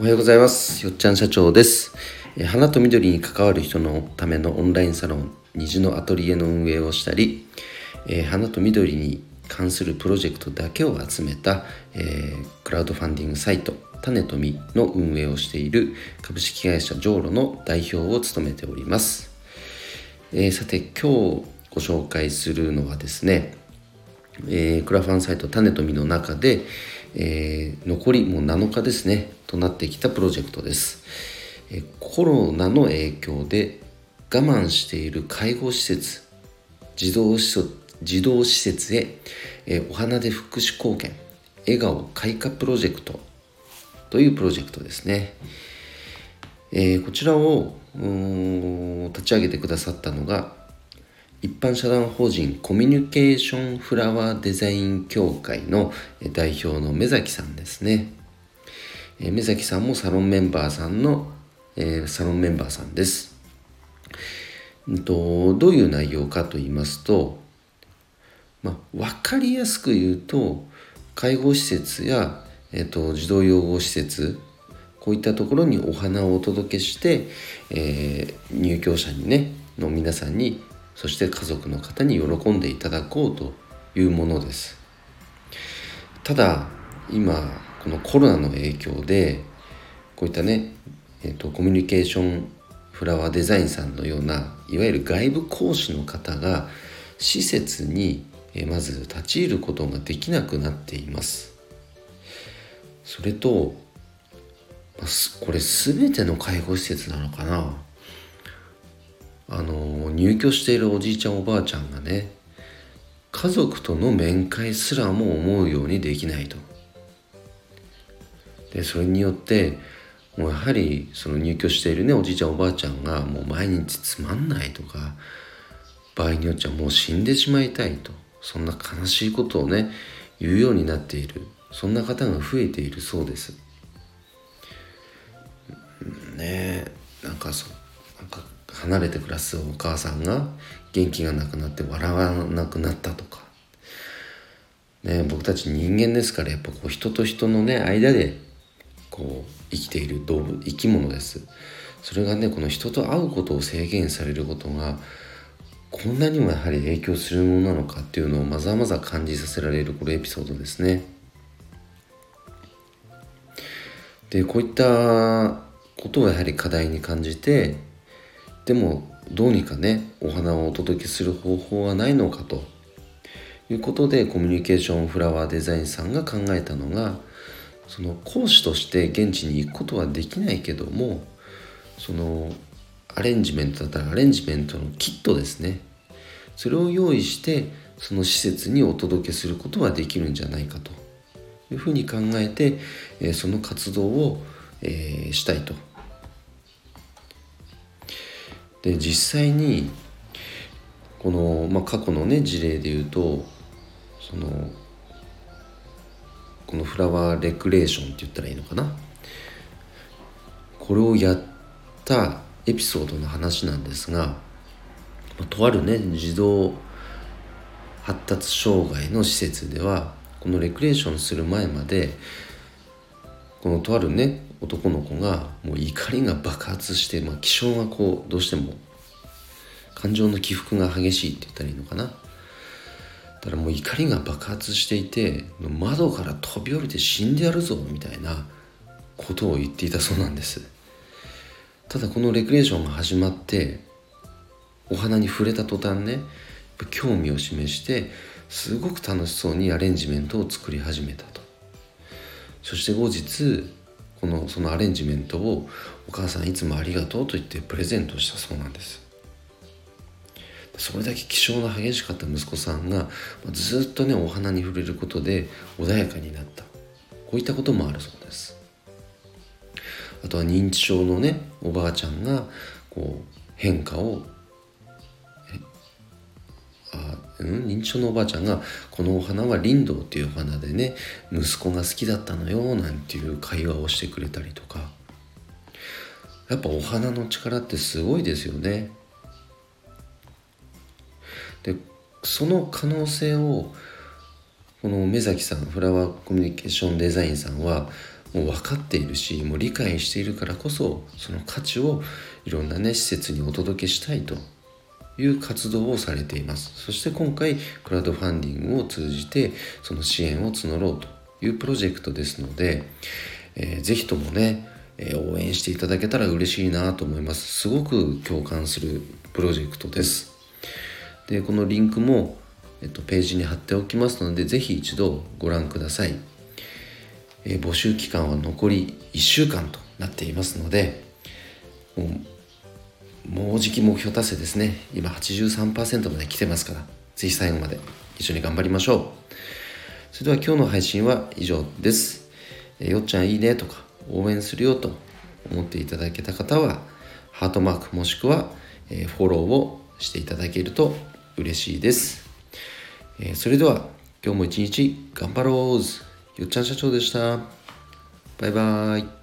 おはようございます。よっちゃん社長です。花と緑に関わる人のためのオンラインサロン虹のアトリエの運営をしたりえ花と緑に関するプロジェクトだけを集めた、えー、クラウドファンディングサイト種と実の運営をしている株式会社ジョーロの代表を務めております、えー、さて今日ご紹介するのはですね、え、クラファンサイト種と実の中で、えー、残りもう7日ですねとなってきたプロジェクトです、えー、コロナの影響で我慢している介護施設児童施設児童施設へ、えー、お花で福祉貢献笑顔開花プロジェクトというプロジェクトですね、えー、こちらを立ち上げてくださったのが一般社団法人コミュニケーションフラワーデザイン協会の代表の目崎さんですね。え目崎さんもサロンメンバーさんの、え、サロンメンバーさんです。とどういう内容かと言いますと、まあ、分かりやすく言うと介護施設や、えーと、児童養護施設こういったところにお花をお届けして、えー、入居者にねの皆さんにそして家族の方に喜んでいただこうというものです。ただ今このコロナの影響でこういったね、えーと、コミュニケーションフラワーデザインさんのようないわゆる外部講師の方が施設にまず立ち入ることができなくなっています。それとこれ全ての介護施設なのかな。あの入居しているおじいちゃんおばあちゃんがね家族との面会すらも思うようにできないと。でそれによってもうやはりその入居しているねおじいちゃんおばあちゃんがもう毎日つまんないとか場合によっちゃもう死んでしまいたいと。そんな悲しいことをね言うようになっている。そんな方が増えているそうです。ねえなんかそう。離れて暮らすお母さんが元気がなくなって笑わなくなったとかね僕たち人間ですからやっぱこう人と人のね間でこう生きている動物生き物ですそれがねこの人と会うことを制限されることがこんなにもやはり影響するものなのかっていうのをまざまざ感じさせられるこのエピソードですね。でこういったことをやはり課題に感じてでもどうにかねお花をお届けする方法はないのかと。いうことでコミュニケーションフラワーデザインさんが考えたのがその講師として現地に行くことはできないけどもそのアレンジメントだったらアレンジメントのキットですね。それを用意してその施設にお届けすることはできるんじゃないかと。いうふうに考えて、その活動を、したいと。で実際にこの、まあ、過去のね事例で言うとそのこのフラワーレクレーションって言ったらいいのかな？これをやったエピソードの話なんですがとあるね児童発達障害の施設ではこのレクレーションする前までこのとあるね男の子がもう怒りが爆発して、まあ、気性がこうどうしても感情の起伏が激しいって言ったらいいのかな。だからもう怒りが爆発していて窓から飛び降りて死んでやるぞみたいなことを言っていたそうなんです。ただこのレクレーションが始まってお花に触れた途端ね興味を示してすごく楽しそうにアレンジメントを作り始めたと。そして後日このそのアレンジメントをお母さんいつもありがとうと言ってプレゼントしたそうなんです。それだけ気性が激しかった息子さんがずっとねお花に触れることで穏やかになった。こういったこともあるそうです。あとは認知症のねおばあちゃんがこう変化をうん、認知症のおばあちゃんが「このお花はリンドウっていうお花でね息子が好きだったのよ」なんていう会話をしてくれたりとか。やっぱお花の力ってすごいですよね。でその可能性をこの目崎さんフラワーコミュニケーションデザインさんはもう分かっているしもう理解しているからこそその価値をいろんなね施設にお届けしたいと。いう活動をされています。そして今回クラウドファンディングを通じてその支援を募ろうというプロジェクトですので、えー、ぜひともね、え、応援していただけたら嬉しいなと思います。すごく共感するプロジェクトです。でこのリンクも、えっと、ページに貼っておきますのでぜひ一度ご覧ください、え、募集期間は残り1週間となっていますのでもうじき目標達成ですね。今83%まで来てますから。ぜひ最後まで一緒に頑張りましょう。それでは今日の配信は以上です。えよっちゃんいいねとか応援するよと思っていただけた方はハートマークもしくは、えフォローをしていただけると嬉しいです、えそれでは今日も一日頑張ろうよっちゃん社長でした。バイバーイ。